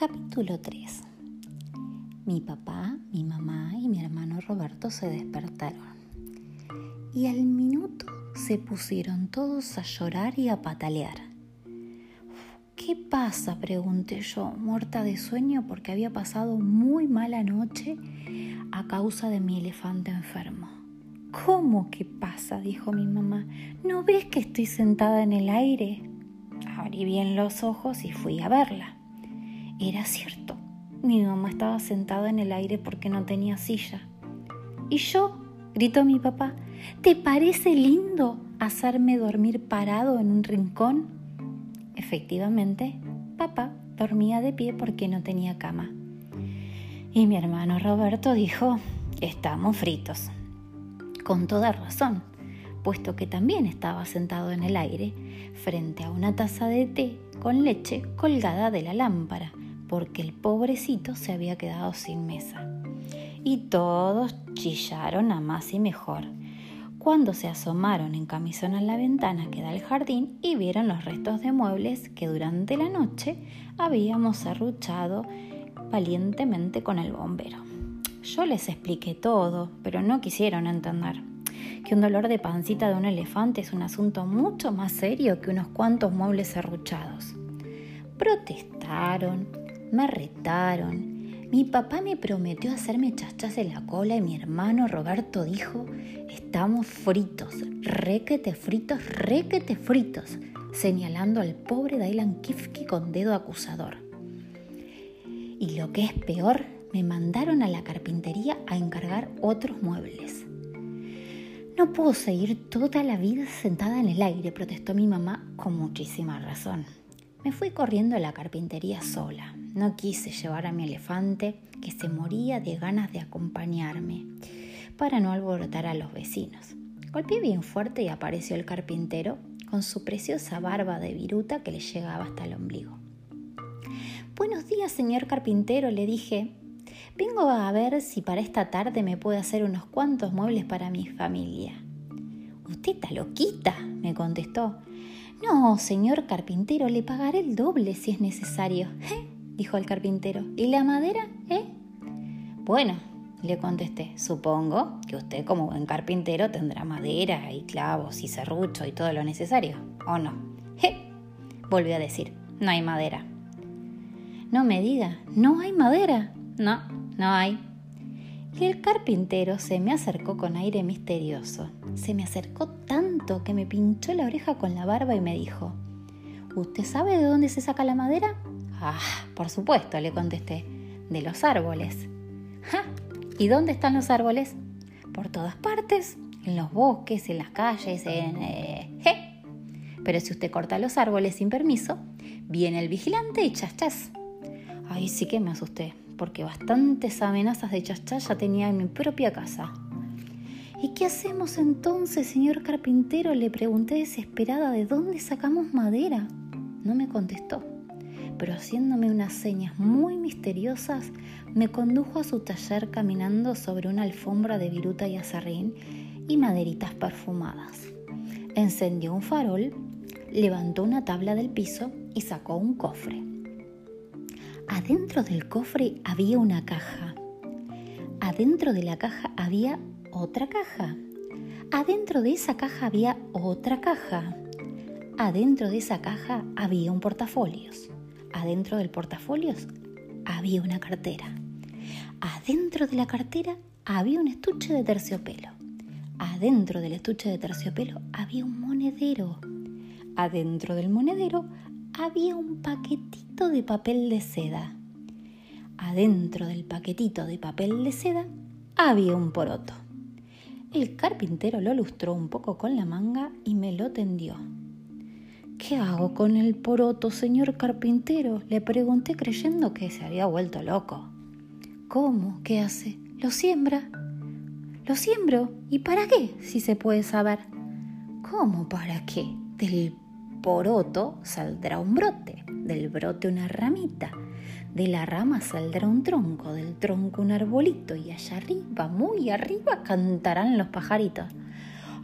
Capítulo 3 Mi papá, mi mamá y mi hermano Roberto se despertaron. Y al minuto se pusieron todos a llorar y a patalear. ¿Qué pasa? pregunté yo, muerta de sueño porque había pasado muy mala noche a causa de mi elefante enfermo. ¿Cómo que pasa? dijo mi mamá. ¿No ves que estoy sentada en el aire? Abrí bien los ojos y fui a verla. Era cierto, mi mamá estaba sentada en el aire porque no tenía silla. ¿Y yo? gritó mi papá. ¿Te parece lindo hacerme dormir parado en un rincón? Efectivamente, papá dormía de pie porque no tenía cama. Y mi hermano Roberto dijo, estamos fritos. Con toda razón, puesto que también estaba sentado en el aire frente a una taza de té con leche colgada de la lámpara porque el pobrecito se había quedado sin mesa. Y todos chillaron a más y mejor cuando se asomaron en camisón a la ventana que da al jardín y vieron los restos de muebles que durante la noche habíamos serruchado valientemente con el bombero. Yo les expliqué todo, pero no quisieron entender que un dolor de pancita de un elefante es un asunto mucho más serio que unos cuantos muebles serruchados. Protestaron, me retaron. Mi papá me prometió hacerme chachas en la cola y mi hermano Roberto dijo, estamos fritos, requete fritos, requete fritos, señalando al pobre Dylan Kifke con dedo acusador. Y lo que es peor, me mandaron a la carpintería a encargar otros muebles. No puedo seguir toda la vida sentada en el aire, protestó mi mamá con muchísima razón. Me fui corriendo a la carpintería sola. No quise llevar a mi elefante, que se moría de ganas de acompañarme, para no alborotar a los vecinos. Golpeé bien fuerte y apareció el carpintero con su preciosa barba de viruta que le llegaba hasta el ombligo. Buenos días, señor carpintero, le dije. Vengo a ver si para esta tarde me puede hacer unos cuantos muebles para mi familia. Usted está loquita, me contestó. No, señor carpintero, le pagaré el doble si es necesario. Dijo el carpintero. ¿Y la madera? ¿Eh? Bueno, le contesté, supongo que usted como buen carpintero tendrá madera y clavos y serrucho y todo lo necesario, ¿o no? ¿Eh? Volvió a decir, no hay madera. No me diga, ¿no hay madera? No, no hay. Y el carpintero se me acercó con aire misterioso. Se me acercó tanto que me pinchó la oreja con la barba y me dijo, ¿Usted sabe de dónde se saca la madera? Ah, por supuesto, le contesté, de los árboles. ¿Ja? ¿Y dónde están los árboles? Por todas partes, en los bosques, en las calles, en... Eh, Pero si usted corta los árboles sin permiso, viene el vigilante y chas chas. Ay, sí que me asusté porque bastantes amenazas de chachá ya tenía en mi propia casa. ¿Y qué hacemos entonces, señor carpintero? Le pregunté desesperada de dónde sacamos madera. No me contestó, pero haciéndome unas señas muy misteriosas, me condujo a su taller caminando sobre una alfombra de viruta y azarrín y maderitas perfumadas. Encendió un farol, levantó una tabla del piso y sacó un cofre. Adentro del cofre había una caja. Adentro de la caja había otra caja. Adentro de esa caja había otra caja. Adentro de esa caja había un portafolios. Adentro del portafolios había una cartera. Adentro de la cartera había un estuche de terciopelo. Adentro del estuche de terciopelo había un monedero. Adentro del monedero había un paquetito de papel de seda. Adentro del paquetito de papel de seda había un poroto. El carpintero lo lustró un poco con la manga y me lo tendió. ¿Qué hago con el poroto, señor carpintero? Le pregunté creyendo que se había vuelto loco. ¿Cómo? ¿Qué hace? ¿Lo siembra? ¿Lo siembro? ¿Y para qué? Si se puede saber. ¿Cómo para qué? Del poroto saldrá un brote, del brote una ramita, de la rama saldrá un tronco, del tronco un arbolito y allá arriba, muy arriba, cantarán los pajaritos.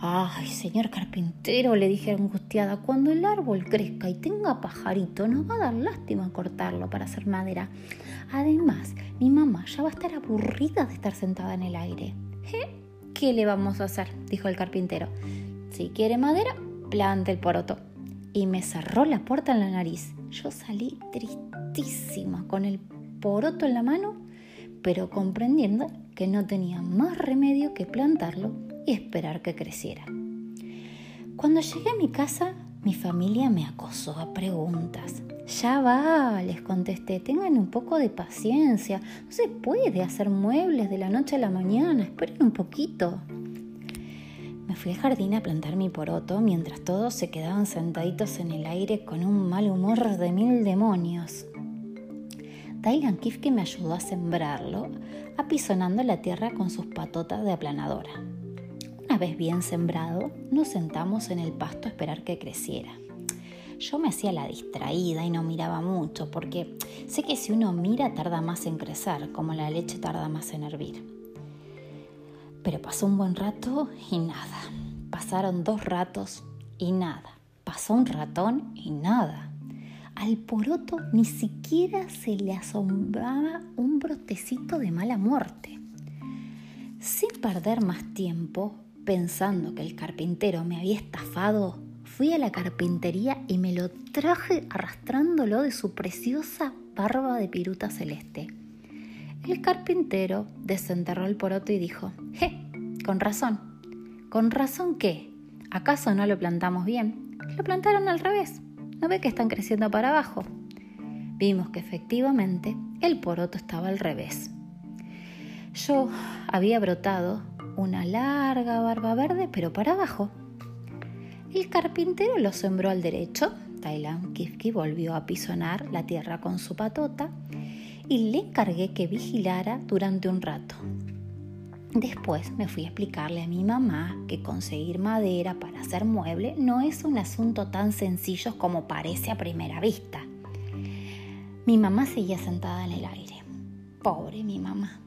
Ay, señor carpintero, le dije angustiada, cuando el árbol crezca y tenga pajarito, nos va a dar lástima cortarlo para hacer madera. Además, mi mamá ya va a estar aburrida de estar sentada en el aire. ¿Qué le vamos a hacer? dijo el carpintero. Si quiere madera, plante el poroto. Y me cerró la puerta en la nariz. Yo salí tristísima con el poroto en la mano, pero comprendiendo que no tenía más remedio que plantarlo y esperar que creciera. Cuando llegué a mi casa, mi familia me acosó a preguntas. Ya va, les contesté, tengan un poco de paciencia. No se puede hacer muebles de la noche a la mañana, esperen un poquito. Me fui al jardín a plantar mi poroto mientras todos se quedaban sentaditos en el aire con un mal humor de mil demonios. Dylan Kifke me ayudó a sembrarlo, apisonando la tierra con sus patotas de aplanadora. Una vez bien sembrado, nos sentamos en el pasto a esperar que creciera. Yo me hacía la distraída y no miraba mucho, porque sé que si uno mira tarda más en crecer, como la leche tarda más en hervir. Pero pasó un buen rato y nada. Pasaron dos ratos y nada. Pasó un ratón y nada. Al poroto ni siquiera se le asombraba un brotecito de mala muerte. Sin perder más tiempo, pensando que el carpintero me había estafado, fui a la carpintería y me lo traje arrastrándolo de su preciosa barba de piruta celeste. El carpintero desenterró el poroto y dijo, ¡Je! Con razón. ¿Con razón qué? ¿Acaso no lo plantamos bien? Lo plantaron al revés. ¿No ve que están creciendo para abajo? Vimos que efectivamente el poroto estaba al revés. Yo había brotado una larga barba verde, pero para abajo. El carpintero lo sembró al derecho. Tailan Kifki volvió a pisonar la tierra con su patota y le encargué que vigilara durante un rato. Después me fui a explicarle a mi mamá que conseguir madera para hacer mueble no es un asunto tan sencillo como parece a primera vista. Mi mamá seguía sentada en el aire. Pobre mi mamá.